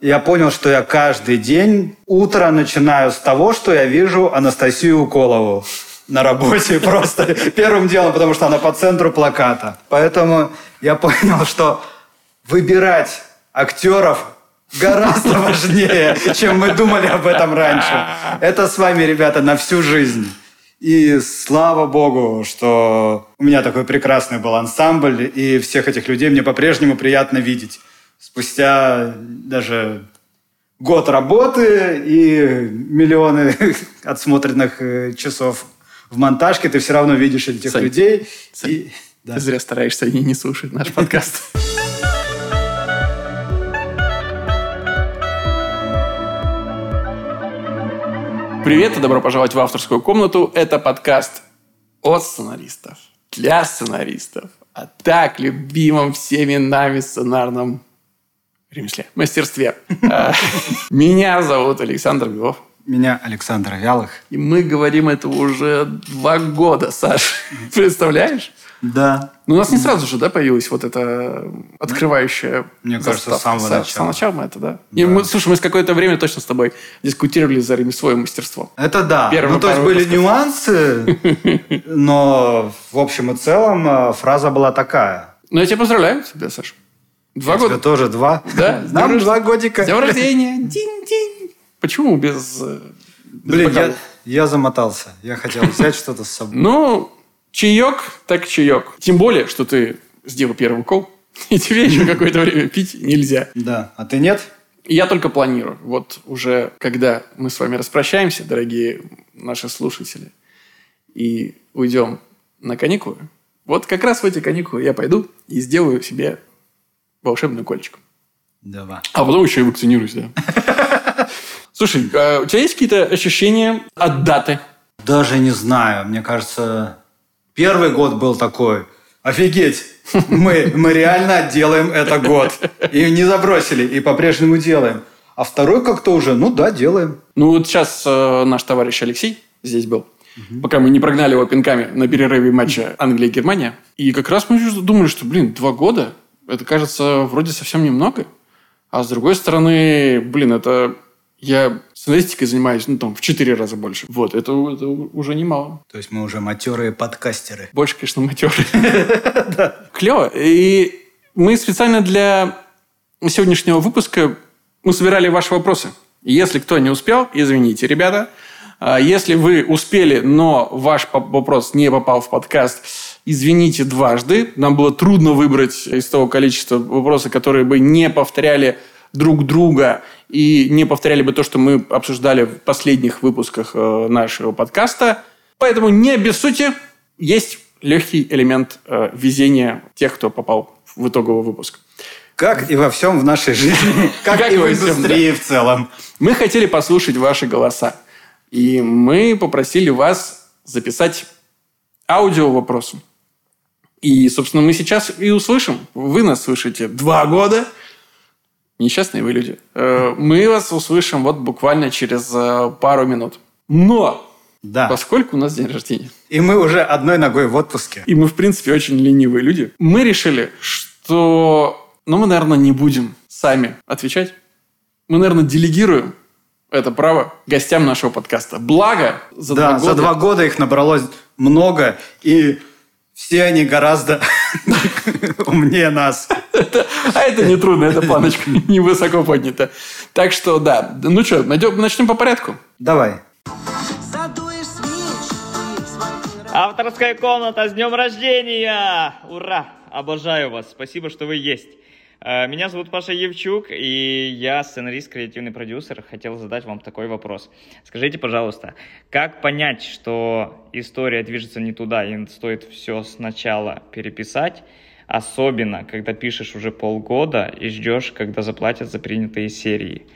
Я понял, что я каждый день утро начинаю с того, что я вижу Анастасию Уколову на работе просто первым делом, потому что она по центру плаката. Поэтому я понял, что выбирать актеров гораздо важнее, чем мы думали об этом раньше. Это с вами, ребята, на всю жизнь. И слава богу, что у меня такой прекрасный был ансамбль, и всех этих людей мне по-прежнему приятно видеть. Спустя даже год работы и миллионы отсмотренных э, часов в монтажке, ты все равно видишь этих Сань, людей. Сань, и, да. Ты зря стараешься, они не слушают наш подкаст. Привет и добро пожаловать в авторскую комнату. Это подкаст от сценаристов, для сценаристов, а так любимом всеми нами сценарном ремесле, мастерстве. Меня зовут Александр Белов. Меня Александр Вялых. И мы говорим это уже два года, Саш. Представляешь? Да. Ну, у нас не сразу же, да, появилась вот эта открывающая Мне кажется, с самого начала. С самого начала мы это, да. да. И мы, слушай, мы с какое-то время точно с тобой дискутировали за ремесло и мастерство. Это да. Первые ну, то есть были нюансы, но в общем и целом э, фраза была такая. Ну, я тебя поздравляю тебя, Саша. Два я года. тоже два. Да. Нам два годика. Днем рождения. Динь-динь. Почему без... Э, Блин, я, я замотался. Я хотел взять что-то с собой. Ну, Чаек, так чаек. Тем более, что ты сделал первый укол, и тебе еще какое-то время пить нельзя. Да, а ты нет? Я только планирую. Вот уже когда мы с вами распрощаемся, дорогие наши слушатели, и уйдем на каникулы, вот как раз в эти каникулы я пойду и сделаю себе волшебную кольчик. Давай. А потом еще и вакцинируюсь, да. Слушай, а у тебя есть какие-то ощущения от даты? Даже не знаю. Мне кажется, Первый год был такой, офигеть, мы, мы реально делаем это год. И не забросили, и по-прежнему делаем. А второй как-то уже, ну да, делаем. Ну вот сейчас э, наш товарищ Алексей здесь был. Угу. Пока мы не прогнали его пинками на перерыве матча Англия-Германия. И как раз мы думали, что, блин, два года, это кажется вроде совсем немного. А с другой стороны, блин, это я сценаристикой занимаюсь, ну, там, в четыре раза больше. Вот, это, это уже немало. То есть мы уже матерые подкастеры. Больше, конечно, матерые. Клево. И мы специально для сегодняшнего выпуска мы собирали ваши вопросы. Если кто не успел, извините, ребята. А если вы успели, но ваш вопрос не попал в подкаст, извините дважды. Нам было трудно выбрать из того количества вопросов, которые бы не повторяли друг друга и не повторяли бы то, что мы обсуждали в последних выпусках э, нашего подкаста. Поэтому не обессудьте, есть легкий элемент э, везения тех, кто попал в итоговый выпуск. Как и во всем в нашей жизни, как и в индустрии в целом. Мы хотели послушать ваши голоса. И мы попросили вас записать аудио вопросы. И, собственно, мы сейчас и услышим. Вы нас слышите два года – Несчастные вы люди. Э, мы вас услышим вот буквально через э, пару минут. Но да. Поскольку у нас день рождения. И мы уже одной ногой в отпуске. И мы, в принципе, очень ленивые люди. Мы решили, что... Ну, мы, наверное, не будем сами отвечать. Мы, наверное, делегируем это право гостям нашего подкаста. Благо, за да, два года... за два года их набралось много. И все они гораздо умнее нас. А это не трудно, эта планочка не высоко поднята. Так что, да. Ну что, начнем по порядку? Давай. Авторская комната с днем рождения! Ура! Обожаю вас. Спасибо, что вы есть. Э, меня зовут Паша Евчук, и я сценарист, креативный продюсер. Хотел задать вам такой вопрос. Скажите, пожалуйста, как понять, что история движется не туда, и стоит все сначала переписать, особенно, когда пишешь уже полгода и ждешь, когда заплатят за принятые серии?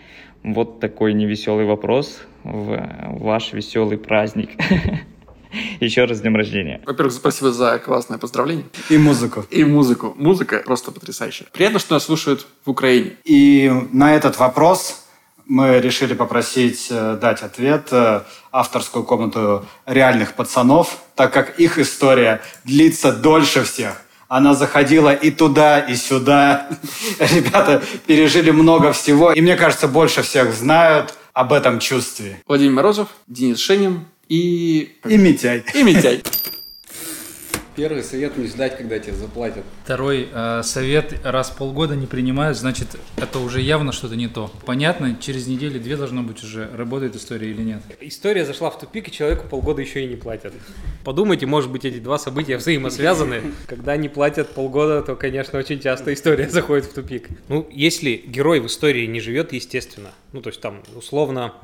Вот такой невеселый вопрос в ваш веселый праздник. Еще раз с днем рождения. Во-первых, спасибо за классное поздравление. И музыку. И музыку. Музыка просто потрясающая. Приятно, что нас слушают в Украине. И на этот вопрос мы решили попросить э, дать ответ э, авторскую комнату реальных пацанов, так как их история длится дольше всех. Она заходила и туда, и сюда. Ребята пережили много всего. И мне кажется, больше всех знают об этом чувстве. Владимир Морозов, Денис Шенин и... И Митяй. И Митяй. Первый совет не ждать, когда тебе заплатят. Второй э, совет раз в полгода не принимают, значит, это уже явно что-то не то. Понятно, через неделю-две должно быть уже, работает история или нет. История зашла в тупик, и человеку полгода еще и не платят. Подумайте, может быть, эти два события взаимосвязаны. Когда не платят полгода, то, конечно, очень часто история заходит в тупик. Ну, если герой в истории не живет, естественно, ну, то есть там, условно,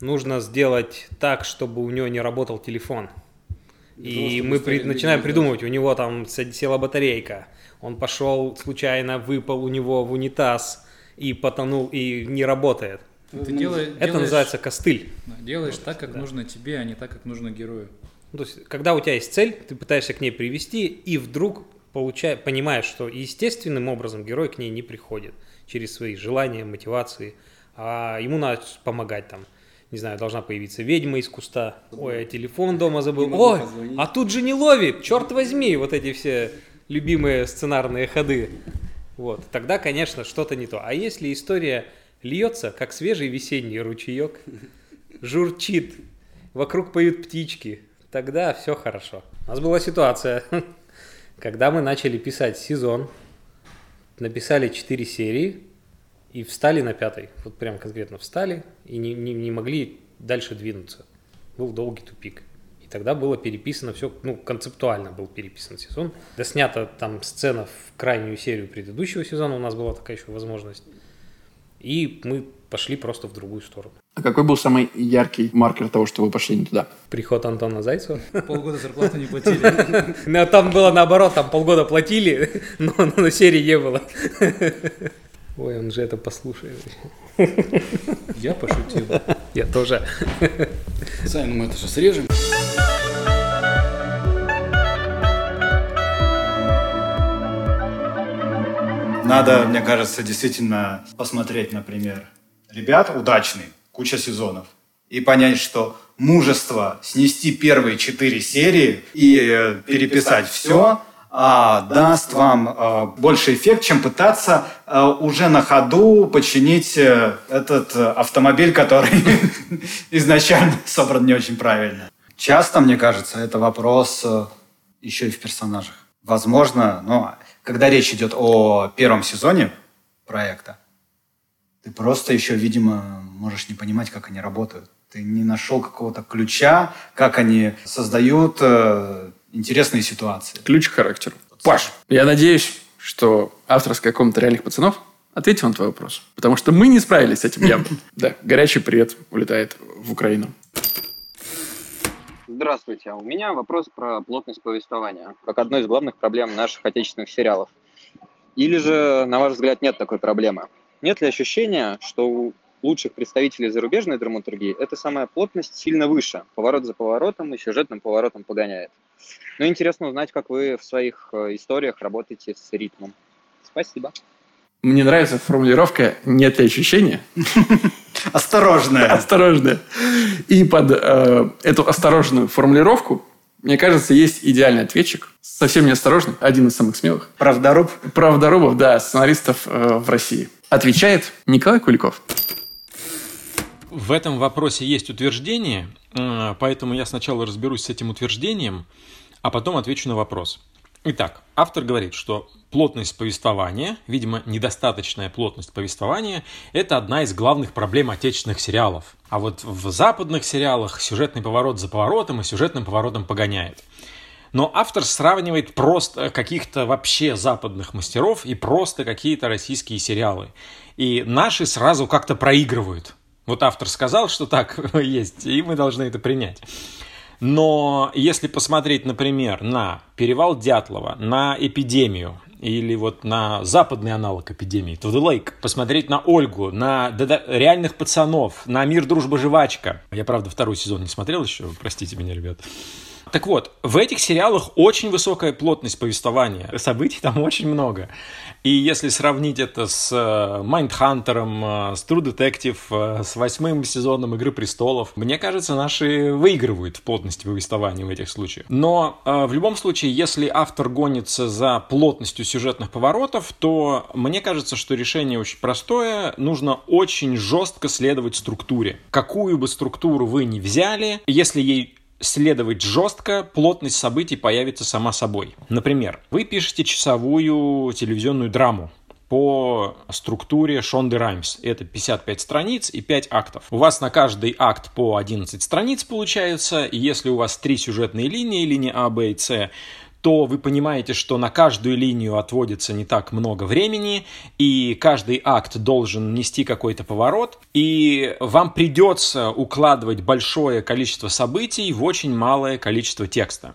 нужно сделать так, чтобы у него не работал телефон. И мы при, начинаем придумывать, у него там села батарейка, он пошел случайно, выпал у него в унитаз и потонул, и не работает. Ты делаешь, Это делаешь, называется костыль. Делаешь так, как да. нужно тебе, а не так, как нужно герою. Ну, то есть, когда у тебя есть цель, ты пытаешься к ней привести, и вдруг получай, понимаешь, что естественным образом герой к ней не приходит через свои желания, мотивации, а ему надо помогать там не знаю, должна появиться ведьма из куста. Ой, а телефон дома забыл. Ой, а тут же не ловит, черт возьми, вот эти все любимые сценарные ходы. Вот, тогда, конечно, что-то не то. А если история льется, как свежий весенний ручеек, журчит, вокруг поют птички, тогда все хорошо. У нас была ситуация, когда мы начали писать сезон, написали 4 серии, и встали на пятой. Вот прям конкретно встали и не, не, не могли дальше двинуться. Был долгий тупик. И тогда было переписано все, ну, концептуально был переписан сезон. Да снята там сцена в крайнюю серию предыдущего сезона, у нас была такая еще возможность. И мы пошли просто в другую сторону. А какой был самый яркий маркер того, что вы пошли не туда? Приход Антона Зайцева. Полгода зарплату не платили. Ну, там было наоборот, там полгода платили, но на серии не было. Ой, он же это послушает. Я пошутил. Я тоже. Сань, ну мы это же срежем. Надо, мне кажется, действительно посмотреть, например, ребят удачный, куча сезонов, и понять, что мужество снести первые четыре серии и э, переписать все даст вам а, больше эффект, чем пытаться а, уже на ходу починить а, этот а, автомобиль, который изначально собран не очень правильно. Часто, мне кажется, это вопрос а, еще и в персонажах. Возможно, но когда речь идет о первом сезоне проекта, ты просто еще, видимо, можешь не понимать, как они работают. Ты не нашел какого-то ключа, как они создают интересные ситуации. Ключ к характеру. Паш, я надеюсь, что авторская комната реальных пацанов ответил на твой вопрос. Потому что мы не справились с этим явно. Да, горячий привет улетает в Украину. Здравствуйте. У меня вопрос про плотность повествования, как одной из главных проблем наших отечественных сериалов. Или же, на ваш взгляд, нет такой проблемы? Нет ли ощущения, что у лучших представителей зарубежной драматургии эта самая плотность сильно выше, поворот за поворотом и сюжетным поворотом погоняет? Ну, интересно узнать, как вы в своих э, историях работаете с ритмом. Спасибо. Мне нравится формулировка «нет ли ощущения?» Осторожная. Осторожная. И под э, эту осторожную формулировку, мне кажется, есть идеальный ответчик. Совсем неосторожный, один из самых смелых. Правдоруб? Правдорубов, да, сценаристов э, в России. Отвечает Николай Куликов. В этом вопросе есть утверждение, поэтому я сначала разберусь с этим утверждением, а потом отвечу на вопрос. Итак, автор говорит, что плотность повествования, видимо, недостаточная плотность повествования, это одна из главных проблем отечественных сериалов. А вот в западных сериалах сюжетный поворот за поворотом и сюжетным поворотом погоняет. Но автор сравнивает просто каких-то вообще западных мастеров и просто какие-то российские сериалы. И наши сразу как-то проигрывают. Вот автор сказал, что так есть, и мы должны это принять. Но если посмотреть, например, на «Перевал Дятлова», на «Эпидемию», или вот на западный аналог эпидемии, To The Lake, посмотреть на Ольгу, на реальных пацанов, на Мир, дружба, жвачка. Я, правда, второй сезон не смотрел еще, простите меня, ребят. Так вот, в этих сериалах очень высокая плотность повествования. Событий там очень много. И если сравнить это с Майндхантером, с True Detective, с восьмым сезоном Игры престолов, мне кажется, наши выигрывают в плотности повествования в этих случаях. Но э, в любом случае, если автор гонится за плотностью сюжетных поворотов, то мне кажется, что решение очень простое. Нужно очень жестко следовать структуре. Какую бы структуру вы ни взяли, если ей следовать жестко, плотность событий появится сама собой. Например, вы пишете часовую телевизионную драму по структуре Шонды Раймс. Это 55 страниц и 5 актов. У вас на каждый акт по 11 страниц получается, и если у вас три сюжетные линии, линия А, Б и С, то вы понимаете, что на каждую линию отводится не так много времени, и каждый акт должен нести какой-то поворот, и вам придется укладывать большое количество событий в очень малое количество текста.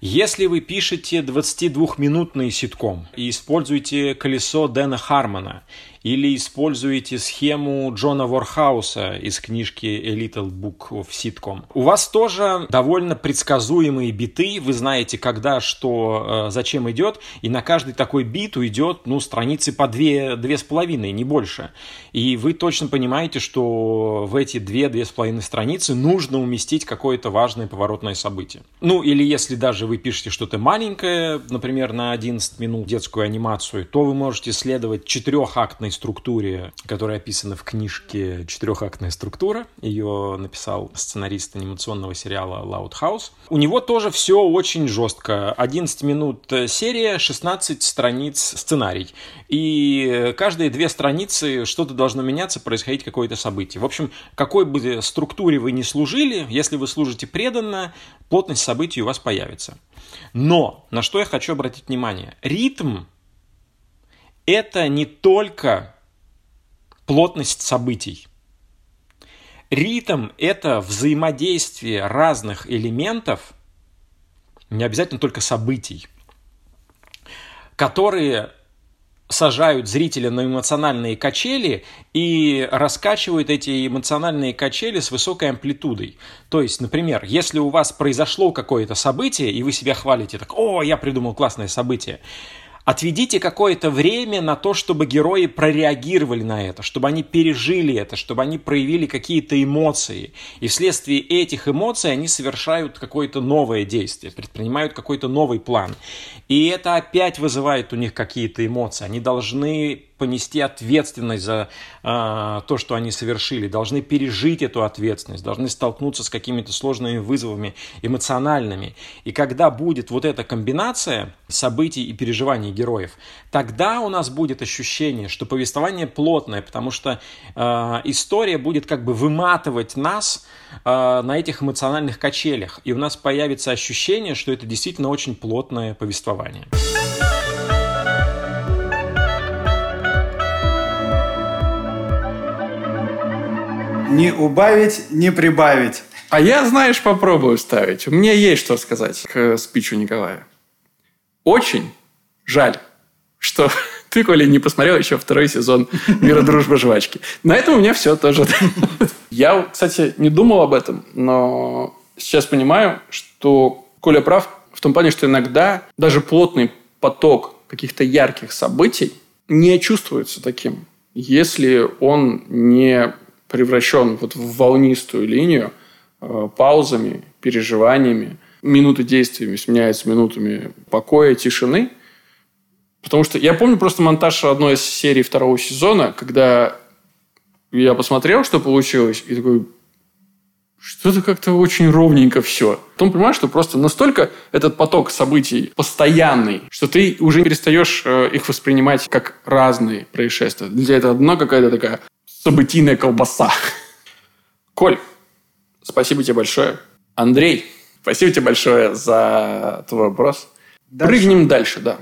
Если вы пишете 22-минутный ситком и используете колесо Дэна Хармона или используете схему Джона Ворхауса из книжки A Little Book of Sitcom. У вас тоже довольно предсказуемые биты, вы знаете, когда, что, э, зачем идет, и на каждый такой бит уйдет, ну, страницы по две, две с половиной, не больше. И вы точно понимаете, что в эти две, две с половиной страницы нужно уместить какое-то важное поворотное событие. Ну, или если даже вы пишете что-то маленькое, например, на 11 минут детскую анимацию, то вы можете следовать четырехактной структуре, которая описана в книжке «Четырехактная структура». Ее написал сценарист анимационного сериала Loud House. У него тоже все очень жестко. 11 минут серия, 16 страниц сценарий. И каждые две страницы что-то должно меняться, происходить какое-то событие. В общем, какой бы структуре вы ни служили, если вы служите преданно, плотность событий у вас появится. Но на что я хочу обратить внимание? Ритм это не только плотность событий. Ритм – это взаимодействие разных элементов, не обязательно только событий, которые сажают зрителя на эмоциональные качели и раскачивают эти эмоциональные качели с высокой амплитудой. То есть, например, если у вас произошло какое-то событие, и вы себя хвалите, так, о, я придумал классное событие, Отведите какое-то время на то, чтобы герои прореагировали на это, чтобы они пережили это, чтобы они проявили какие-то эмоции. И вследствие этих эмоций они совершают какое-то новое действие, предпринимают какой-то новый план. И это опять вызывает у них какие-то эмоции. Они должны понести ответственность за э, то, что они совершили, должны пережить эту ответственность, должны столкнуться с какими-то сложными вызовами эмоциональными. И когда будет вот эта комбинация событий и переживаний героев, тогда у нас будет ощущение, что повествование плотное, потому что э, история будет как бы выматывать нас э, на этих эмоциональных качелях, и у нас появится ощущение, что это действительно очень плотное повествование. Не убавить, не прибавить. А я, знаешь, попробую ставить. У меня есть что сказать к спичу Николая. Очень жаль, что ты, Коля, не посмотрел еще второй сезон «Мира, дружба, жвачки». На этом у меня все тоже. Я, кстати, не думал об этом, но сейчас понимаю, что Коля прав в том плане, что иногда даже плотный поток каких-то ярких событий не чувствуется таким, если он не превращен вот в волнистую линию э, паузами, переживаниями. Минуты действиями сменяются минутами покоя, тишины. Потому что я помню просто монтаж одной из серий второго сезона, когда я посмотрел, что получилось, и такой, что-то как-то очень ровненько все. Потом понимаешь, что просто настолько этот поток событий постоянный, что ты уже перестаешь э, их воспринимать как разные происшествия. Для тебя это одна какая-то такая событийная колбаса. Коль, спасибо тебе большое. Андрей, спасибо тебе большое за твой вопрос. Дальше. Прыгнем дальше, да.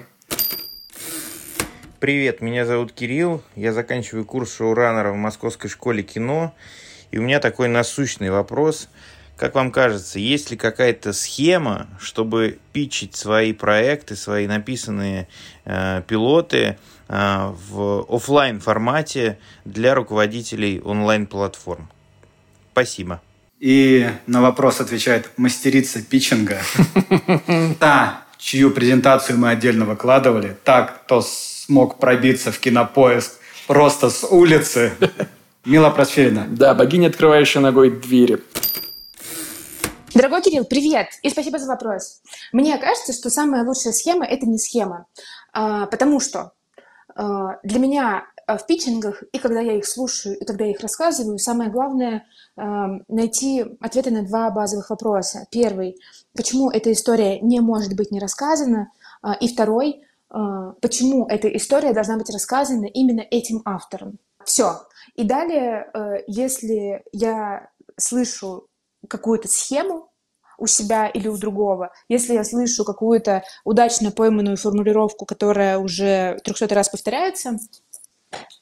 Привет, меня зовут Кирилл. Я заканчиваю курс шоураннера в Московской школе кино. И у меня такой насущный вопрос. Как вам кажется, есть ли какая-то схема, чтобы питчить свои проекты, свои написанные э, пилоты – а, в офлайн формате для руководителей онлайн-платформ. Спасибо. И на вопрос отвечает мастерица питчинга. Та, чью презентацию мы отдельно выкладывали, так, кто смог пробиться в кинопоиск просто с улицы. Мила Просферина. Да, богиня, открывающая ногой двери. Дорогой Кирилл, привет! И спасибо за вопрос. Мне кажется, что самая лучшая схема – это не схема. А, потому что а, для меня а, в питчингах, и когда я их слушаю, и когда я их рассказываю, самое главное найти ответы на два базовых вопроса. Первый – почему эта история не может быть не рассказана? И второй – почему эта история должна быть рассказана именно этим автором? Все. И далее, если я слышу какую-то схему у себя или у другого, если я слышу какую-то удачно пойманную формулировку, которая уже 300 раз повторяется,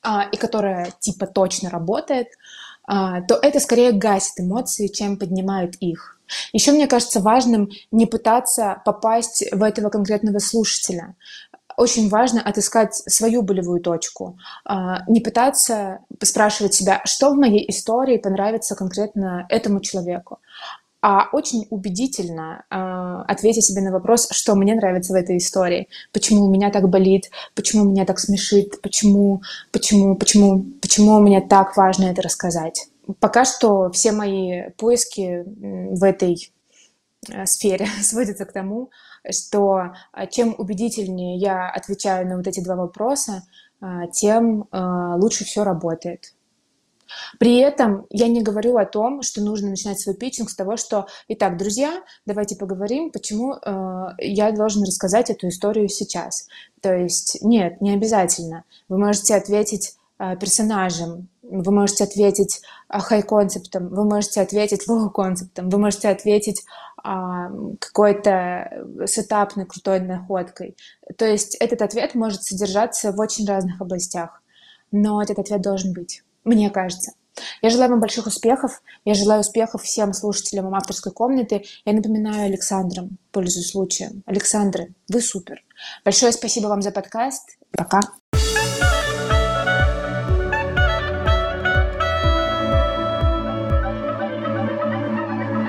а, и которая типа точно работает, а, то это скорее гасит эмоции, чем поднимает их. Еще мне кажется важным не пытаться попасть в этого конкретного слушателя. Очень важно отыскать свою болевую точку, а, не пытаться спрашивать себя, что в моей истории понравится конкретно этому человеку, а очень убедительно э, ответить себе на вопрос, что мне нравится в этой истории, почему у меня так болит, почему меня так смешит, почему, почему, почему, почему мне так важно это рассказать. Пока что все мои поиски в этой э, сфере сводятся к тому, что э, чем убедительнее я отвечаю на вот эти два вопроса, э, тем лучше все работает. При этом я не говорю о том, что нужно начинать свой питчинг с того, что, итак, друзья, давайте поговорим, почему э, я должен рассказать эту историю сейчас. То есть нет, не обязательно. Вы можете ответить э, персонажем, вы можете ответить хай-концептом, вы можете ответить лоу-концептом, вы можете ответить какой-то сетапной крутой находкой. То есть этот ответ может содержаться в очень разных областях, но этот ответ должен быть мне кажется. Я желаю вам больших успехов. Я желаю успехов всем слушателям авторской комнаты. Я напоминаю Александрам, пользуясь случаем. Александры, вы супер. Большое спасибо вам за подкаст. Пока.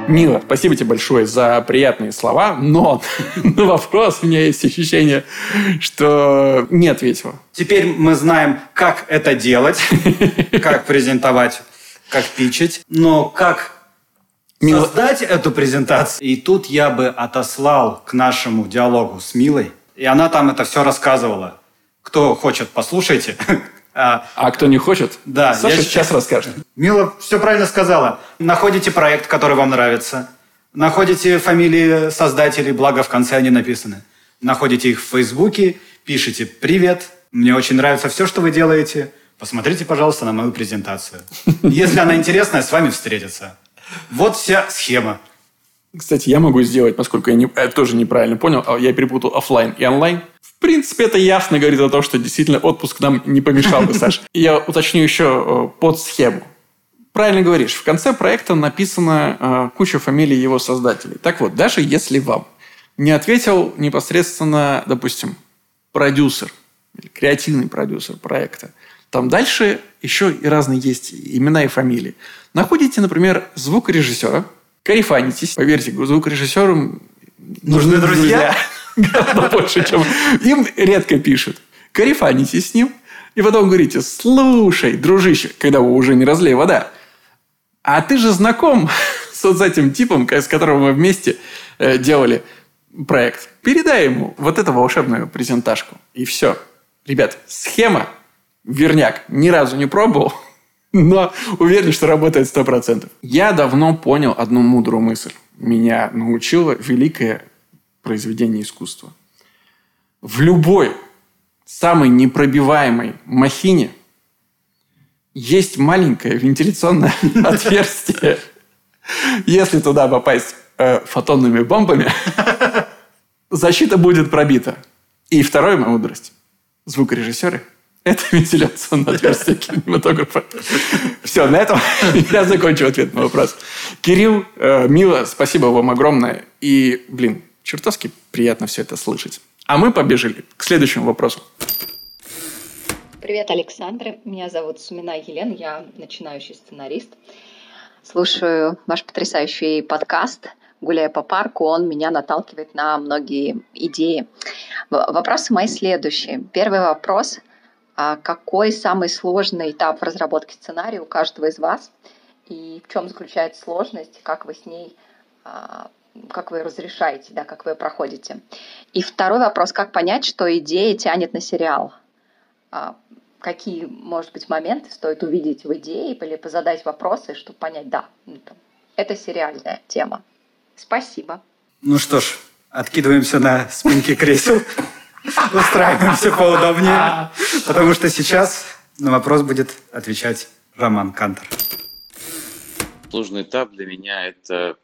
Мила, спасибо тебе большое за приятные слова, но на вопрос у меня есть ощущение, что не ответила. Теперь мы знаем, как это делать, как презентовать, как пичить, но как Мила... создать эту презентацию. И тут я бы отослал к нашему диалогу с Милой, и она там это все рассказывала. Кто хочет, послушайте. А, а кто не хочет, да, Саша я... сейчас расскажет. Мила все правильно сказала. Находите проект, который вам нравится. Находите фамилии создателей, благо в конце они написаны. Находите их в Фейсбуке, пишите «Привет, мне очень нравится все, что вы делаете. Посмотрите, пожалуйста, на мою презентацию. Если она интересная, с вами встретиться». Вот вся схема. Кстати, я могу сделать, поскольку я, не, я тоже неправильно понял, а я перепутал офлайн и онлайн принципе, это ясно говорит о том, что действительно отпуск нам не помешал бы, Саш. Я уточню еще э, под схему. Правильно говоришь, в конце проекта написана э, куча фамилий его создателей. Так вот, даже если вам не ответил непосредственно, допустим, продюсер, или креативный продюсер проекта, там дальше еще и разные есть имена и фамилии. Находите, например, звукорежиссера, карифанитесь. Поверьте, звукорежиссерам нужны друзья. друзья гораздо больше, чем им редко пишут. Карифанитесь с ним, и потом говорите, слушай, дружище, когда вы уже не разлей вода, а ты же знаком с вот этим типом, с которым мы вместе э, делали проект. Передай ему вот эту волшебную презентажку. И все. Ребят, схема, верняк, ни разу не пробовал, но уверен, что работает 100%. Я давно понял одну мудрую мысль. Меня научила великая произведение искусства. В любой самой непробиваемой махине есть маленькое вентиляционное отверстие. Если туда попасть э, фотонными бомбами, защита будет пробита. И вторая мудрость. Звукорежиссеры – это вентиляционное отверстие кинематографа. Все, на этом я закончу ответ на вопрос. Кирилл, э, Мила, спасибо вам огромное. И, блин, Чертовски приятно все это слышать. А мы побежали к следующему вопросу. Привет, Александр. Меня зовут Сумина Елена, я начинающий сценарист. слушаю ваш потрясающий подкаст гуляя по парку, он меня наталкивает на многие идеи. Вопросы мои следующие. Первый вопрос. А какой самый сложный этап в разработке сценария у каждого из вас? И в чем заключается сложность? Как вы с ней а, как вы разрешаете, да, как вы проходите. И второй вопрос, как понять, что идея тянет на сериал? А, какие, может быть, моменты стоит увидеть в идее или позадать вопросы, чтобы понять, да, ну, это сериальная тема. Спасибо. Ну что ж, откидываемся на спинки кресел, устраиваемся поудобнее, потому что сейчас на вопрос будет отвечать Роман Кантер. Сложный этап для меня – это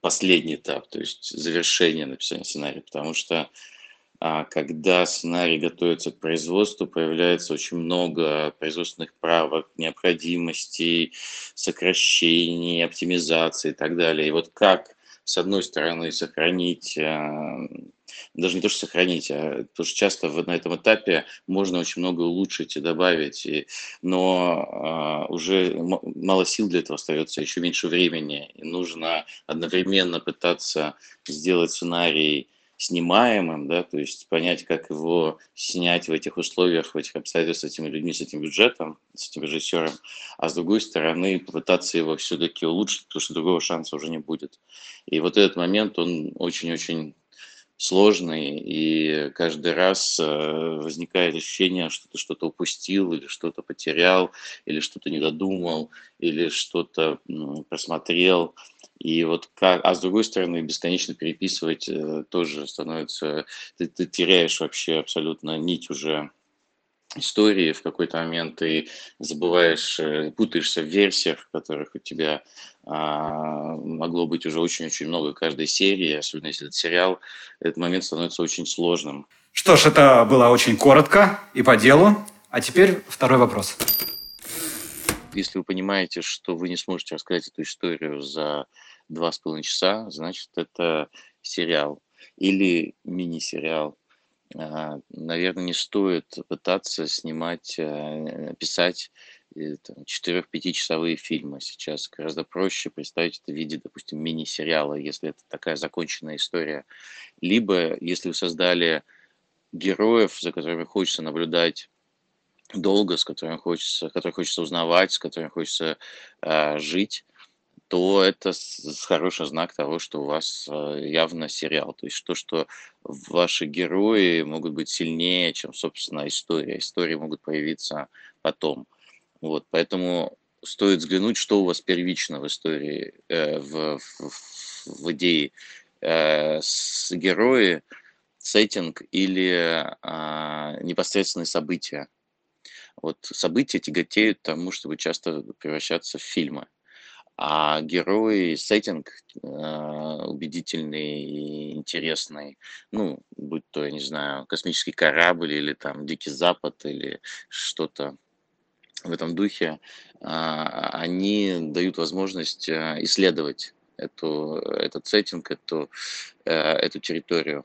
последний этап, то есть завершение написания сценария, потому что а, когда сценарий готовится к производству, появляется очень много производственных правок, необходимостей, сокращений, оптимизации и так далее. И вот как с одной стороны, сохранить, э, даже не то, что сохранить, а потому что часто на этом этапе можно очень много улучшить и добавить, и, но а, уже мало сил для этого остается, еще меньше времени, и нужно одновременно пытаться сделать сценарий снимаемым, да, то есть понять, как его снять в этих условиях, в этих обстоятельствах, с этими людьми, с этим бюджетом, с этим режиссером, а с другой стороны попытаться его все-таки улучшить, потому что другого шанса уже не будет. И вот этот момент, он очень-очень сложный, и каждый раз э, возникает ощущение, что ты что-то упустил, или что-то потерял, или что-то не додумал, или что-то просмотрел. И вот как, а с другой стороны, бесконечно переписывать э, тоже становится, ты, ты теряешь вообще абсолютно нить уже истории в какой-то момент ты забываешь, э, путаешься в версиях, в которых у тебя а, могло быть уже очень-очень много каждой серии, особенно если это сериал, этот момент становится очень сложным. Что ж, это было очень коротко и по делу. А теперь второй вопрос. Если вы понимаете, что вы не сможете рассказать эту историю за два с половиной часа, значит, это сериал или мини-сериал. А, Наверное, не стоит пытаться снимать, э, писать 4-5-часовые фильмы сейчас. Гораздо проще представить это в виде, допустим, мини-сериала, если это такая законченная история. Либо, если вы создали героев, за которыми хочется наблюдать долго, с которыми хочется, которых хочется узнавать, с которыми хочется э, жить, то это хороший знак того, что у вас э, явно сериал. То есть то, что ваши герои могут быть сильнее, чем, собственно, история. Истории могут появиться потом. Вот, поэтому стоит взглянуть, что у вас первично в истории, э, в, в, в идее. Э, с герои, сеттинг или э, непосредственные события. Вот события тяготеют тому, чтобы часто превращаться в фильмы а герои, сеттинг э, убедительный и интересный, ну, будь то, я не знаю, космический корабль или там Дикий Запад или что-то в этом духе, э, они дают возможность э, исследовать эту, этот сеттинг, эту, э, эту территорию.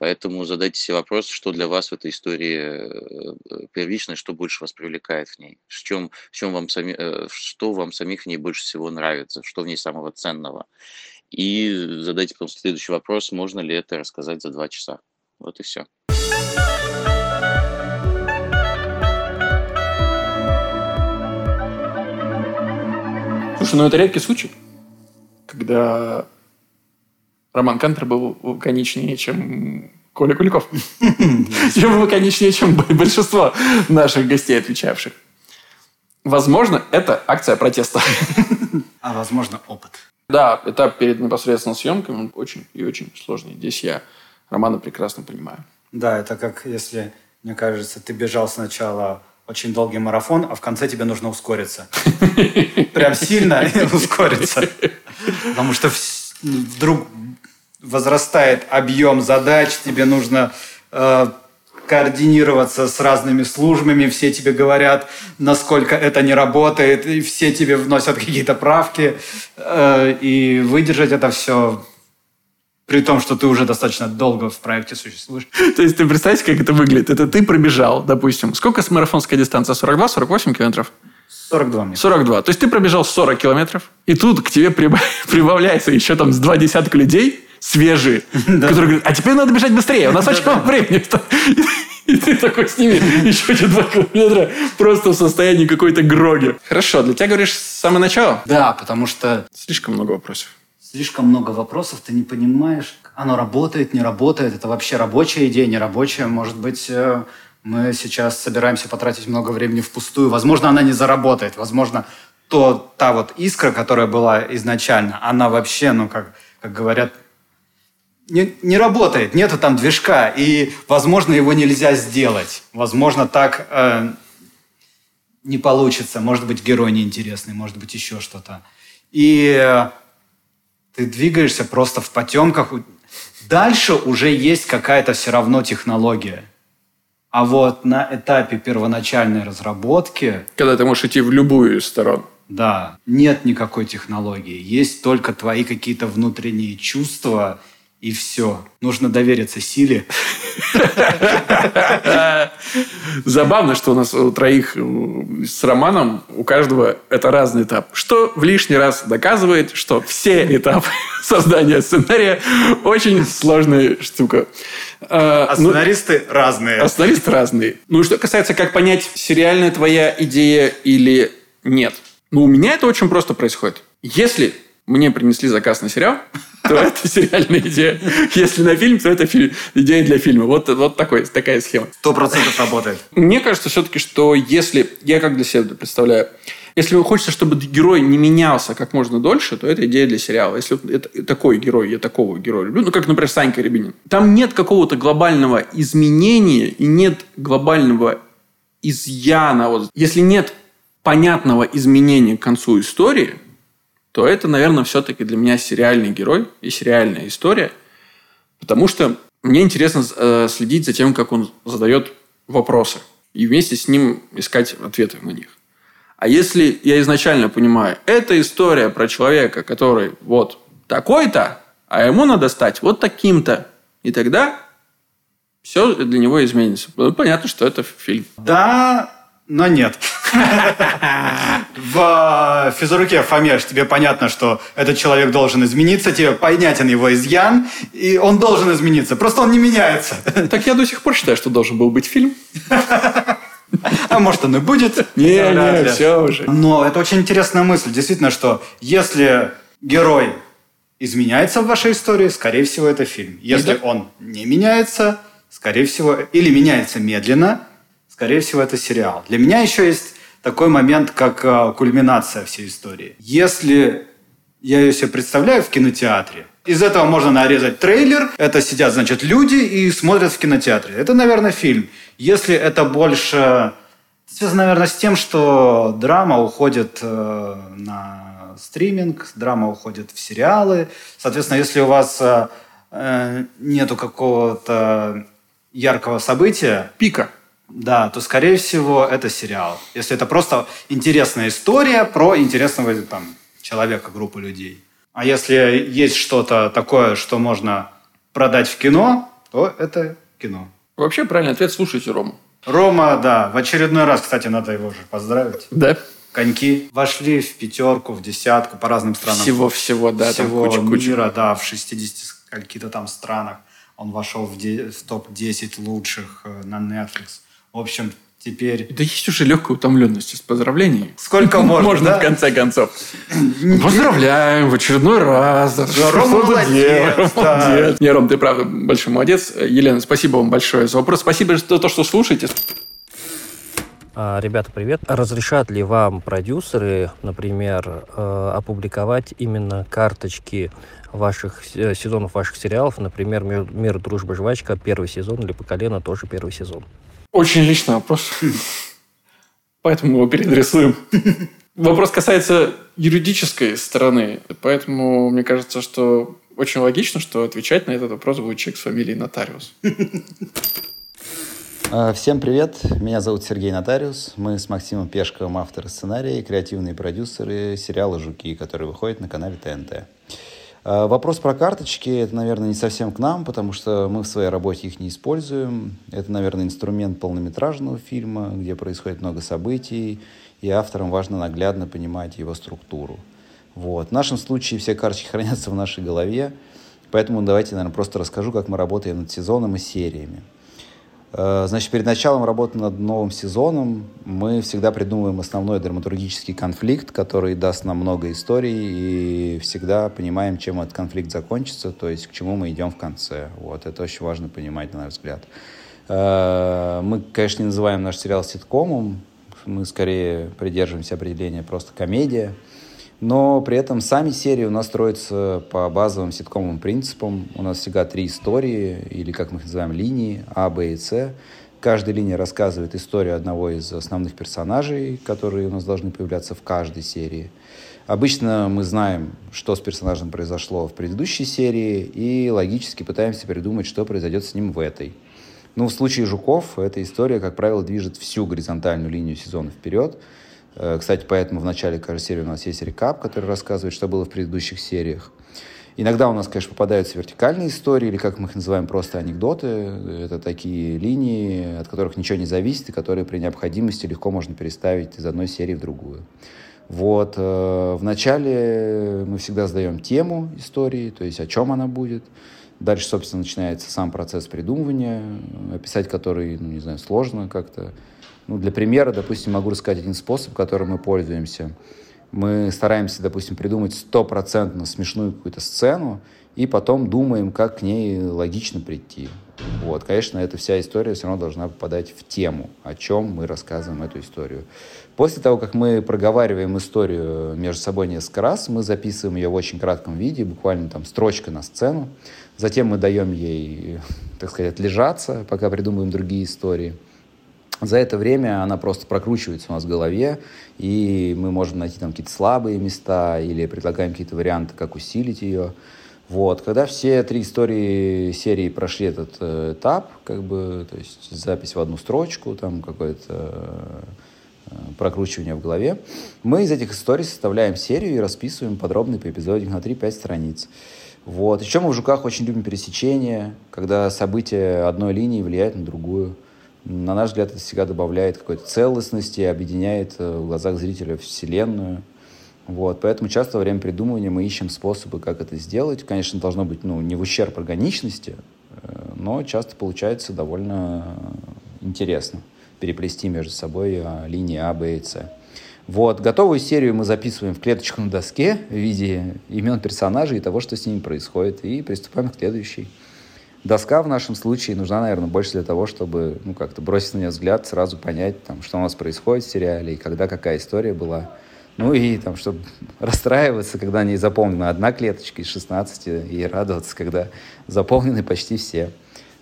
Поэтому задайте себе вопрос, что для вас в этой истории э, первично, что больше вас привлекает в ней, в чем, в чем вам сами, э, что вам самих в ней больше всего нравится, что в ней самого ценного. И задайте потом следующий вопрос, можно ли это рассказать за два часа. Вот и все. Слушай, ну это редкий случай, когда Роман Кантер был лаконичнее, чем Коля Куликов. Чем лаконичнее, чем большинство наших гостей, отвечавших. Возможно, это акция протеста. А возможно, опыт. Да, этап перед непосредственно съемками очень и очень сложный. Здесь я Романа прекрасно понимаю. Да, это как если, мне кажется, ты бежал сначала очень долгий марафон, а в конце тебе нужно ускориться. Прям сильно ускориться. Потому что вдруг возрастает объем задач, тебе нужно э, координироваться с разными службами, все тебе говорят, насколько это не работает, и все тебе вносят какие-то правки, э, и выдержать это все при том, что ты уже достаточно долго в проекте существуешь. То есть ты представьте, как это выглядит. Это ты пробежал, допустим, сколько с марафонской дистанции? 42-48 километров? 42 мне. 42. То есть ты пробежал 40 километров, и тут к тебе прибав- прибавляется еще там с два десятка людей свежие, которые говорят, а теперь надо бежать быстрее, у нас очень мало времени. И ты такой с ними еще эти два километра просто в состоянии какой-то гроги. Хорошо, для тебя говоришь с самого начала? Да, потому что Слишком много вопросов. слишком много вопросов, ты не понимаешь, оно работает, не работает, это вообще рабочая идея, не рабочая. Может быть, э, мы сейчас собираемся потратить много времени впустую. Возможно, она не заработает. Возможно, то, та вот искра, которая была изначально, она вообще, ну, как, как говорят, не, не работает, нету там движка, и, возможно, его нельзя сделать. Возможно, так э, не получится. Может быть, герой неинтересный, может быть, еще что-то. И э, ты двигаешься просто в потемках. Дальше уже есть какая-то все равно технология. А вот на этапе первоначальной разработки, Когда ты можешь идти в любую из сторон. да, нет никакой технологии. Есть только твои какие-то внутренние чувства, и все. Нужно довериться силе. Забавно, что у нас у троих э, с Романом, у каждого это разный этап. Что в лишний раз доказывает, что все этапы создания сценария очень сложная штука. А, А ну, сценаристы разные. а сценаристы разные. Ну, что касается, как понять, сериальная твоя идея или нет. Ну, у меня это очень просто происходит. Если мне принесли заказ на сериал, то это сериальная идея. Если на фильм, то это фи- идея для фильма. Вот, вот такой, такая схема. Сто процентов работает. Мне кажется все-таки, что если... Я как для себя представляю. Если хочется, чтобы герой не менялся как можно дольше, то это идея для сериала. Если это такой герой, я такого героя люблю, ну, как, например, Санька Рябинин. Там нет какого-то глобального изменения и нет глобального изъяна. Вот. Если нет понятного изменения к концу истории, то это, наверное, все-таки для меня сериальный герой и сериальная история. Потому что мне интересно э, следить за тем, как он задает вопросы. И вместе с ним искать ответы на них. А если я изначально понимаю, это история про человека, который вот такой-то, а ему надо стать вот таким-то, и тогда все для него изменится. Ну, понятно, что это фильм. Да, но нет. В физруке Фомеш тебе понятно, что этот человек должен измениться, тебе понятен его изъян, и он должен измениться. Просто он не меняется. Так я до сих пор считаю, что должен был быть фильм. А может, он и будет. Не, не, все уже. Но это очень интересная мысль. Действительно, что если герой изменяется в вашей истории, скорее всего, это фильм. Если да. он не меняется, скорее всего, или меняется медленно, скорее всего, это сериал. Для меня еще есть такой момент, как э, кульминация всей истории. Если я ее себе представляю в кинотеатре, из этого можно нарезать трейлер. Это сидят, значит, люди и смотрят в кинотеатре. Это, наверное, фильм. Если это больше... Связано, наверное, с тем, что драма уходит э, на стриминг, драма уходит в сериалы. Соответственно, если у вас э, нету какого-то яркого события, Пика. Да, то, скорее всего, это сериал. Если это просто интересная история про интересного там, человека, группу людей. А если есть что-то такое, что можно продать в кино, то это кино. Вообще правильный ответ – слушайте Рому. Рома, да, в очередной раз, кстати, надо его же поздравить. Да. Коньки вошли в пятерку, в десятку по разным странам. Всего-всего, да, там Всего куча-куча. мира, да, в 60 каких-то там странах. Он вошел в, в топ-10 лучших э, на Netflix. В общем, теперь... Да есть уже легкая утомленность из поздравлений. Сколько можно, Можно, да? в конце концов. Поздравляем в очередной раз. Да, ты молодец, да. Не, Ром, ты правда большой молодец. Елена, спасибо вам большое за вопрос. Спасибо за то, что слушаете. А, Ребята, привет. Разрешат ли вам продюсеры, например, э, опубликовать именно карточки ваших э, сезонов ваших сериалов, например, «Мир, «Мир, дружба, жвачка» первый сезон или «По колено» тоже первый сезон? Очень личный вопрос. Поэтому мы его переадресуем. Вопрос касается юридической стороны. Поэтому мне кажется, что очень логично, что отвечать на этот вопрос будет человек с фамилией Нотариус. А, Всем привет, меня зовут Сергей Нотариус. Мы с Максимом Пешковым авторы сценария и креативные продюсеры сериала «Жуки», который выходит на канале ТНТ. А, Вопрос про карточки, это, наверное, не совсем к нам, потому что мы в своей работе их не используем. Это, наверное, инструмент полнометражного фильма, где происходит много событий, и авторам важно наглядно понимать его структуру. Вот. В нашем случае все карточки хранятся в нашей голове, поэтому давайте, наверное, просто расскажу, как мы работаем над сезоном и сериями. Э, значит, перед началом работы над новым сезоном мы всегда придумываем основной драматургический конфликт, который даст нам много историй, и всегда понимаем, чем этот конфликт закончится, то есть к чему мы идем в конце. Вот, это очень важно понимать, на наш взгляд. Э, мы, конечно, не называем наш сериал ситкомом, мы скорее придерживаемся определения просто комедия – но при этом сами серии у нас строятся по базовым ситкомовым принципам. У нас всегда три истории, или как мы их называем, линии А, Б и С. Каждая линия рассказывает историю одного из основных персонажей, которые у нас должны появляться в каждой серии. Обычно мы знаем, что с персонажем произошло в предыдущей серии, и логически пытаемся придумать, что произойдет с ним в этой. Ну, в случае «Жуков» эта история, как правило, движет всю горизонтальную линию сезона вперед – кстати, поэтому в начале каждой серии у нас есть рекап, который рассказывает, что было в предыдущих сериях. Иногда у нас, конечно, попадаются вертикальные истории, или, как мы их называем, просто анекдоты. Это такие линии, от которых ничего не зависит, и которые при необходимости легко можно переставить из одной серии в другую. Вот. Э, Вначале мы всегда задаем тему истории, то есть о чем она будет. Дальше, собственно, начинается сам процесс придумывания, описать который, ну, не знаю, сложно как-то. Ну, для примера, допустим, могу рассказать один способ, которым мы пользуемся. Мы стараемся, допустим, придумать стопроцентно смешную какую-то сцену, и потом думаем, как к ней логично прийти. Вот, конечно, эта вся история все равно должна попадать в тему, о чем мы рассказываем эту историю. После того, как мы проговариваем историю между собой несколько раз, мы записываем ее в очень кратком виде, буквально там строчка на сцену. Затем мы даем ей, так сказать, отлежаться, пока придумываем другие истории – за это время она просто прокручивается у нас в голове, и мы можем найти там какие-то слабые места или предлагаем какие-то варианты, как усилить ее. Вот, когда все три истории серии прошли этот э, этап, как бы, то есть запись в одну строчку, там какое-то э, прокручивание в голове, мы из этих историй составляем серию и расписываем подробный по эпизодик на 3-5 страниц. Вот. Еще мы в «Жуках» очень любим пересечения, когда события одной линии влияют на другую. На наш взгляд, это всегда добавляет какой-то целостности, объединяет э, в глазах зрителя вселенную. Вот, поэтому часто во время придумывания мы ищем способы, как это сделать. Конечно, должно быть ну, не в ущерб органичности, э, но часто получается довольно интересно переплести между собой а, линии А, Б и С. Вот, готовую серию мы записываем в клеточку на доске в виде имен персонажей и того, что с ними происходит, и приступаем к следующей. Доска в нашем случае нужна, наверное, больше для того, чтобы ну, как-то бросить на нее взгляд, сразу понять, там, что у нас происходит в сериале и когда какая история была. Ну и там, чтобы расстраиваться, когда не заполнена одна клеточка из 16, и радоваться, когда заполнены почти все.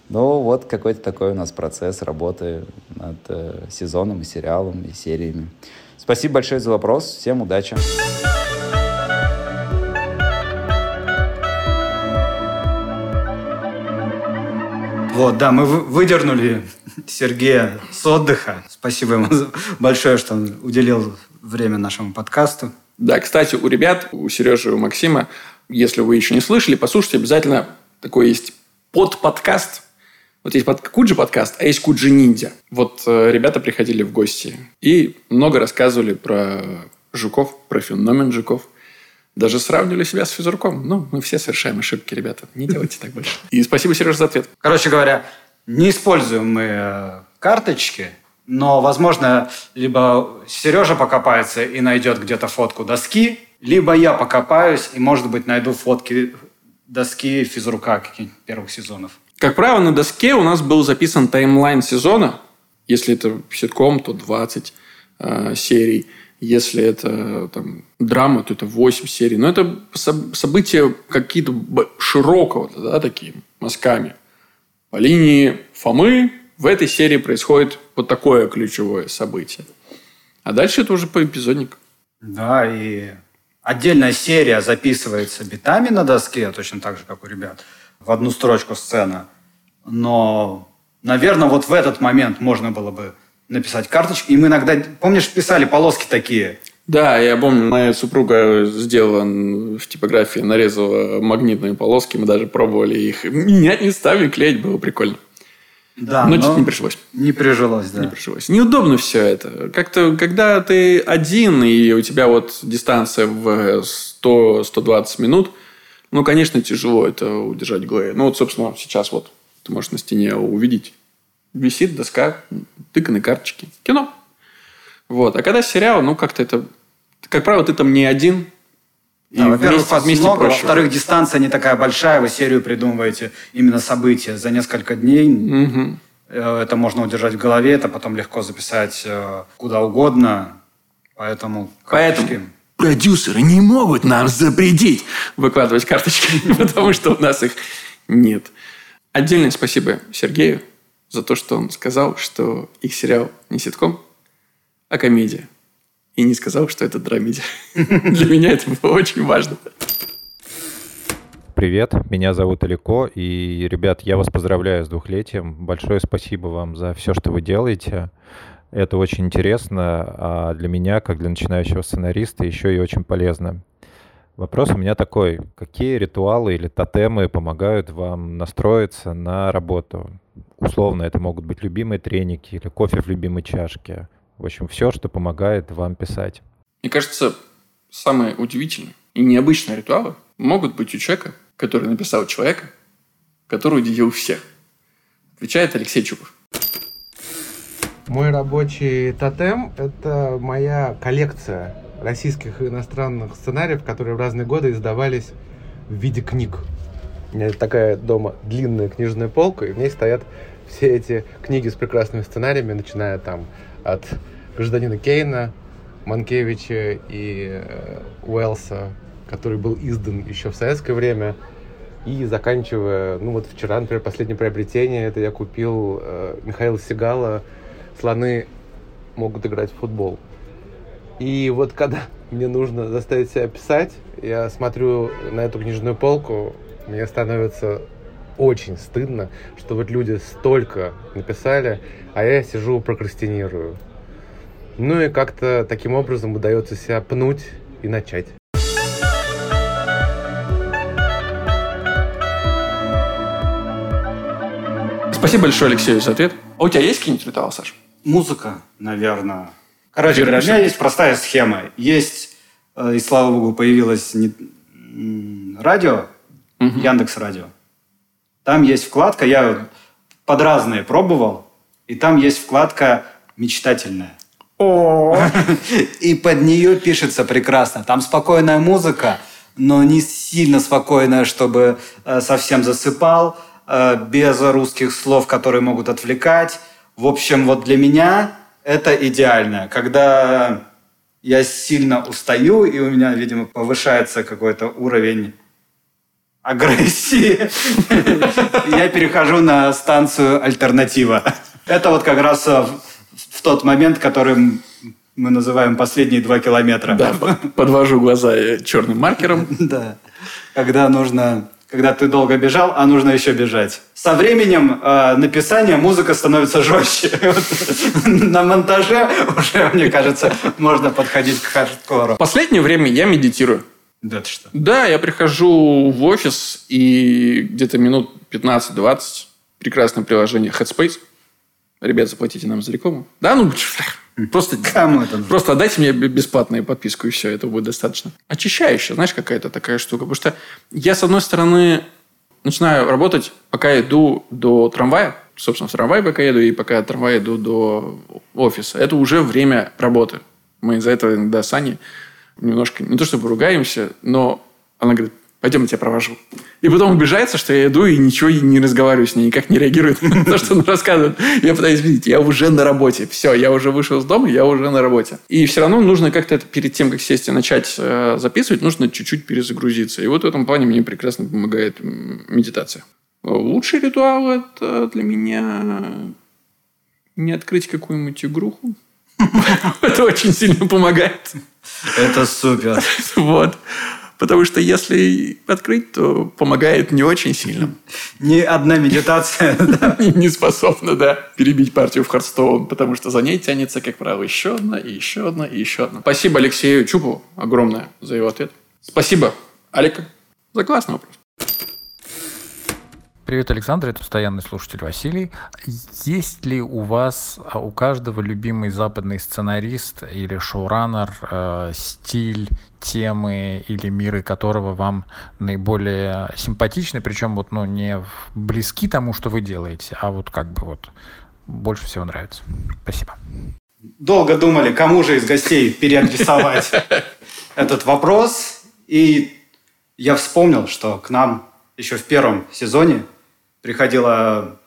Ну, вот какой-то такой у нас процесс работы над э, сезоном и сериалом, и сериями. Спасибо большое за вопрос. Всем удачи. Вот, да, мы выдернули Сергея с отдыха. Спасибо ему большое, что он уделил время нашему подкасту. Да, кстати, у ребят, у Сережи и у Максима, если вы еще не слышали, послушайте обязательно. Такой есть под-подкаст. Вот есть под Куджи подкаст, а есть Куджи Ниндзя. Вот э, ребята приходили в гости и много рассказывали про жуков, про феномен жуков. Даже сравнивали себя с физруком. Ну, мы все совершаем ошибки, ребята. Не делайте так больше. И спасибо, Сереж, за ответ. Короче говоря, не используем мы э, карточки, но, возможно, либо Сережа покопается и найдет где-то фотку доски, либо я покопаюсь и, может быть, найду фотки доски физрука каких-нибудь первых сезонов. Как правило, на доске у нас был записан таймлайн сезона. Если это ситком, то 20 э, серий. Если это там, драма, то это 8 серий. Но это события какие-то широкого, да, такие, мазками. По линии Фомы в этой серии происходит вот такое ключевое событие. А дальше это уже по эпизодник. Да, и отдельная серия записывается битами на доске, точно так же, как у ребят, в одну строчку сцена. Но, наверное, вот в этот момент можно было бы написать карточки. И мы иногда, помнишь, писали полоски такие. Да, я помню, моя супруга сделала в типографии, нарезала магнитные полоски, мы даже пробовали их. Менять не ставили, клеить было прикольно. Да, но, но не пришлось. Не прижилось, да. Не пришлось. Неудобно все это. Как-то, когда ты один, и у тебя вот дистанция в 100-120 минут, ну, конечно, тяжело это удержать в голове. Ну, вот, собственно, сейчас вот ты можешь на стене увидеть. Висит доска, тыканы карточки. Кино. Вот. А когда сериал, ну, как-то это... Как правило, ты там не один. И, А, во-первых, вас вместе много, проще. во-вторых, дистанция не такая большая, вы серию придумываете именно события за несколько дней. Э, Это можно удержать в голове, это потом легко записать э, куда угодно. Поэтому... Поэтому карточки- продюсеры не могут нам запретить выкладывать карточки, потому что у нас их нет. Отдельное спасибо Сергею за то, что он сказал, что их сериал не ситком, а комедия. И не сказал, что это драмедия. Для меня это было очень важно. Привет, меня зовут Алико, и, ребят, я вас поздравляю с двухлетием. Большое спасибо вам за все, что вы делаете. Это очень интересно, а для меня, как для начинающего сценариста, еще и очень полезно. Вопрос у меня такой. Какие ритуалы или тотемы помогают вам настроиться на работу? Условно, это могут быть любимые треники или кофе в любимой чашке. В общем, все, что помогает вам писать. Мне кажется, самые удивительные и необычные ритуалы могут быть у человека, который написал человека, который удивил всех. Отвечает Алексей Чупов. Мой рабочий тотем – это моя коллекция российских иностранных сценариев, которые в разные годы издавались в виде книг. У меня такая дома длинная книжная полка, и в ней стоят все эти книги с прекрасными сценариями, начиная там от «Гражданина Кейна», Манкевича и э, Уэллса, который был издан еще в советское время, и заканчивая, ну вот вчера, например, последнее приобретение, это я купил э, Михаила Сигала «Слоны могут играть в футбол». И вот когда мне нужно заставить себя писать, я смотрю на эту книжную полку, мне становится очень стыдно, что вот люди столько написали, а я сижу прокрастинирую. Ну и как-то таким образом удается себя пнуть и начать. Спасибо большое, Алексею, за ответ. А у тебя есть какие-нибудь ритуалы, Саш? Музыка, наверное. Короче говоря, у меня есть простая схема. Есть, э, и слава богу, появилось не- радио, Яндекс Радио. Там есть вкладка, я под разные пробовал, и там есть вкладка мечтательная. И под нее пишется прекрасно. Там спокойная музыка, но не сильно спокойная, чтобы э, совсем засыпал, э, без русских слов, которые могут отвлекать. В общем, вот для меня это идеально. Когда я сильно устаю, и у меня, видимо, повышается какой-то уровень агрессии, я перехожу на станцию альтернатива. Это вот как раз э, в тот момент, который мы называем последние два километра. Да, под- подвожу глаза э, черным маркером. Да. Когда нужно, когда ты долго бежал, а нужно еще бежать. Со временем э, написания музыка становится жестче. На монтаже уже, мне кажется, можно подходить к хардкору. В последнее время я медитирую. Да ты что? Да, я прихожу в офис и где-то минут 15-20 прекрасное приложение Headspace. Ребят, заплатите нам за рекламу. Да, ну, просто, Кому это просто отдайте мне бесплатную подписку, и все, этого будет достаточно. Очищающая, знаешь, какая-то такая штука. Потому что я, с одной стороны, начинаю работать, пока иду до трамвая. Собственно, в трамвай пока еду, и пока от трамвая иду до офиса. Это уже время работы. Мы из-за этого иногда с Аней немножко, не то чтобы ругаемся, но она говорит, пойдем, я тебя провожу. И потом убежается, что я иду и ничего не разговариваю с ней, никак не реагирует на то, что она рассказывает. Я пытаюсь видеть, я уже на работе. Все, я уже вышел из дома, я уже на работе. И все равно нужно как-то это перед тем, как сесть и начать э, записывать, нужно чуть-чуть перезагрузиться. И вот в этом плане мне прекрасно помогает медитация. Лучший ритуал – это для меня не открыть какую-нибудь игруху. Это очень сильно помогает. Это супер. Вот. Потому что если открыть, то помогает не очень сильно. Ни одна медитация. Не способна, да, перебить партию в Хардстоун, потому что за ней тянется, как правило, еще одна, и еще одна, и еще одна. Спасибо Алексею Чупову огромное за его ответ. Спасибо, Алика, за классный вопрос. Привет, Александр, это постоянный слушатель Василий. Есть ли у вас, а, у каждого любимый западный сценарист или шоураннер, э, стиль, темы или миры которого вам наиболее симпатичны, причем вот, ну, не близки тому, что вы делаете, а вот как бы вот больше всего нравится? Спасибо. Долго думали, кому же из гостей переадресовать этот вопрос, и я вспомнил, что к нам еще в первом сезоне приходила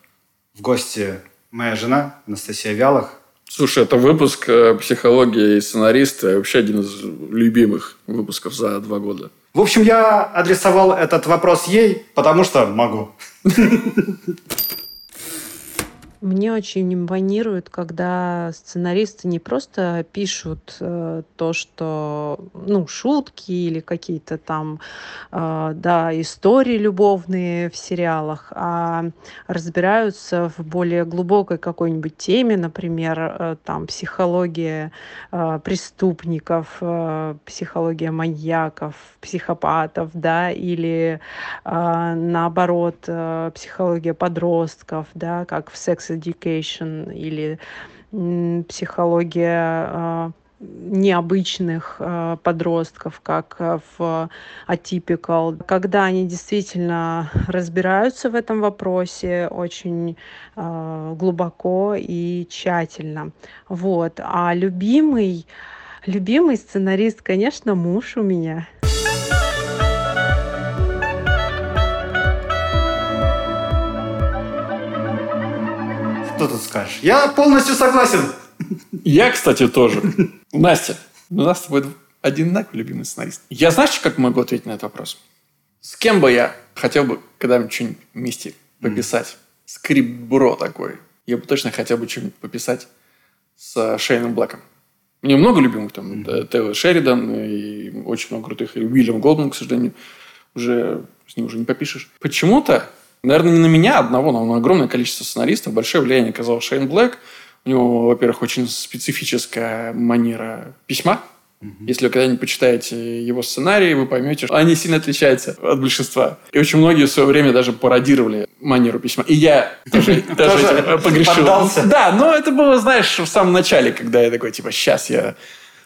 в гости моя жена Анастасия Вялых. Слушай, это выпуск э, «Психология и сценаристы», вообще один из любимых выпусков за два года. В общем, я адресовал этот вопрос ей, потому что могу. Мне очень импонирует, когда сценаристы не просто пишут э, то, что, ну, шутки или какие-то там, э, да, истории любовные в сериалах, а разбираются в более глубокой какой-нибудь теме, например, э, там, психология э, преступников, э, психология маньяков, психопатов, да, или э, наоборот, э, психология подростков, да, как в секс education или психология а, необычных э, подростков, как э, в Atypical. Когда они действительно разбираются в этом вопросе очень глубоко и тщательно. Вот. А любимый, любимый сценарист, конечно, муж у меня. Что тут скажешь? Я полностью согласен. Я, кстати, тоже. Настя, у нас с тобой одинаковый любимый сценарист. Я знаешь, как могу ответить на этот вопрос? С кем бы я хотел бы когда-нибудь что-нибудь вместе пописать? Скрипт-бро такой. Я бы точно хотел бы что-нибудь пописать с Шейном Блэком. Меня много любимых, там, mm-hmm. Тейлор Шеридан и очень много крутых. И Уильям Голдман, к сожалению, уже с ним уже не попишешь. Почему-то Наверное, не на меня одного, но на огромное количество сценаристов большое влияние оказал Шейн Блэк. У него, во-первых, очень специфическая манера письма. Если вы когда-нибудь почитаете его сценарии, вы поймете, что они сильно отличаются от большинства. И очень многие в свое время даже пародировали манеру письма. И я тоже погрешил. Да, но это было, знаешь, в самом начале, когда я такой, типа, сейчас я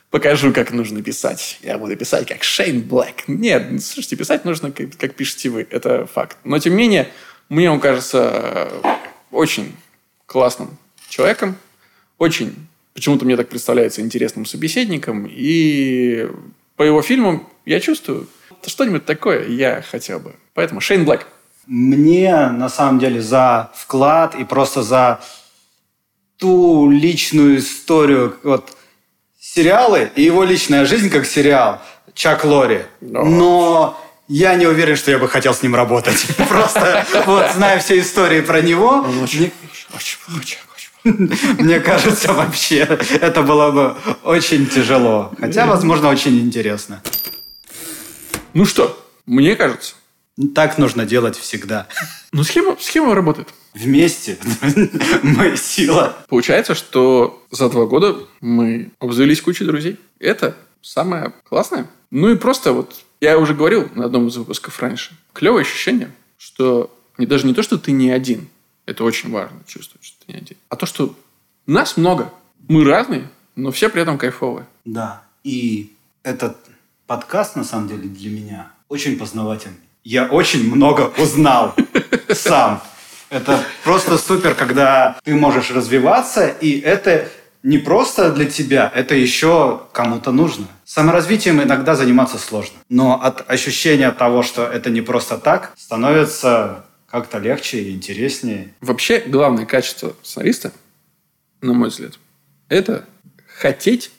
покажу, как нужно писать. Я буду писать как Шейн Блэк. Нет, слушайте, писать нужно, как, как пишете вы. Это факт. Но, тем не менее, мне он кажется очень классным человеком. Очень, почему-то мне так представляется, интересным собеседником. И по его фильмам я чувствую, что-нибудь такое я хотел бы. Поэтому Шейн Блэк. Мне, на самом деле, за вклад и просто за ту личную историю, вот сериалы и его личная жизнь как сериал Чак Лори. Но я не уверен, что я бы хотел с ним работать. Просто вот зная все истории про него. Мне кажется, вообще это было бы очень тяжело. Хотя, возможно, очень интересно. Ну что, мне кажется. Так нужно делать всегда. Ну, схема, схема работает. Вместе мы сила. Получается, что за два года мы обзавелись кучей друзей. Это самое классное. Ну и просто вот, я уже говорил на одном из выпусков раньше, клевое ощущение, что не, даже не то, что ты не один, это очень важно чувствовать, что ты не один, а то, что нас много, мы разные, но все при этом кайфовые. Да, и этот подкаст, на самом деле, для меня очень познавательный. Я очень много узнал сам. Это просто супер, когда ты можешь развиваться, и это не просто для тебя, это еще кому-то нужно. Саморазвитием иногда заниматься сложно. Но от ощущения того, что это не просто так, становится как-то легче и интереснее. Вообще, главное качество сценариста, на мой взгляд, это хотеть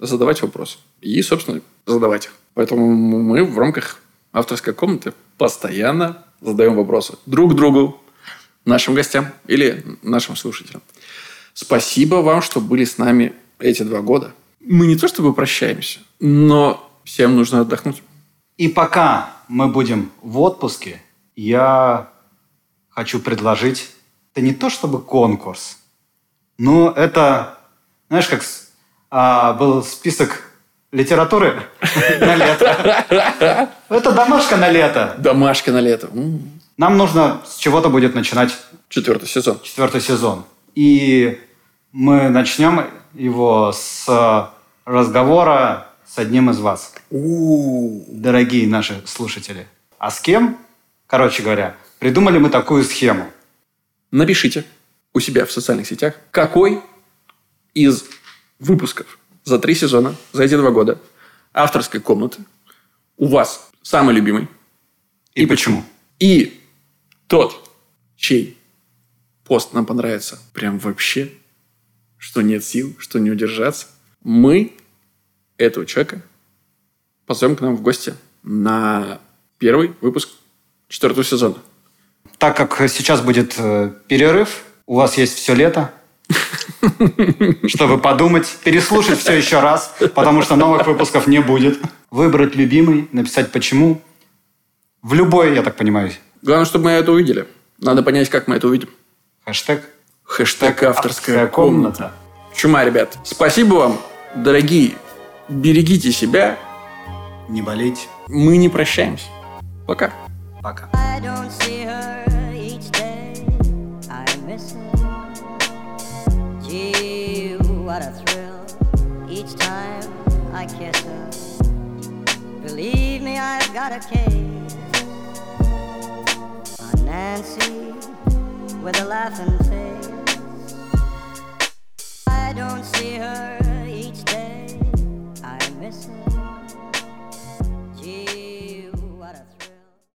задавать вопросы. И, собственно, задавать их. Поэтому мы в рамках авторской комнаты постоянно задаем вопросы друг другу, нашим гостям или нашим слушателям. Спасибо вам, что были с нами эти два года. Мы не то чтобы прощаемся, но всем нужно отдохнуть. И пока мы будем в отпуске, я хочу предложить, это не то чтобы конкурс, но это, знаешь, как а, был список литературы на лето. Это домашка на лето. Домашка на лето. Нам нужно с чего-то будет начинать Четвертый сезон. четвертый сезон. И мы начнем его с разговора с одним из вас. Дорогие наши слушатели. А с кем? Короче говоря, придумали мы такую схему. Напишите у себя в социальных сетях, какой из выпусков за три сезона, за эти два года авторской комнаты у вас самый любимый. И, почему? И тот, чей пост нам понравится прям вообще, что нет сил, что не удержаться, мы этого человека позовем к нам в гости на первый выпуск четвертого сезона. Так как сейчас будет э, перерыв, у вас есть все лето, чтобы подумать, переслушать все еще раз, потому что новых выпусков не будет. Выбрать любимый, написать почему. В любой, я так понимаю, Главное, чтобы мы это увидели. Надо понять, как мы это увидим. хэштег. Хэштег авторская Авторская комната. Чума, ребят. Спасибо вам, дорогие. Берегите себя. Не болейте. Мы не прощаемся. Пока. Пока. What a thrill each time I kiss her. Believe me, I've got a case Nancy with a laughing face. I don't see her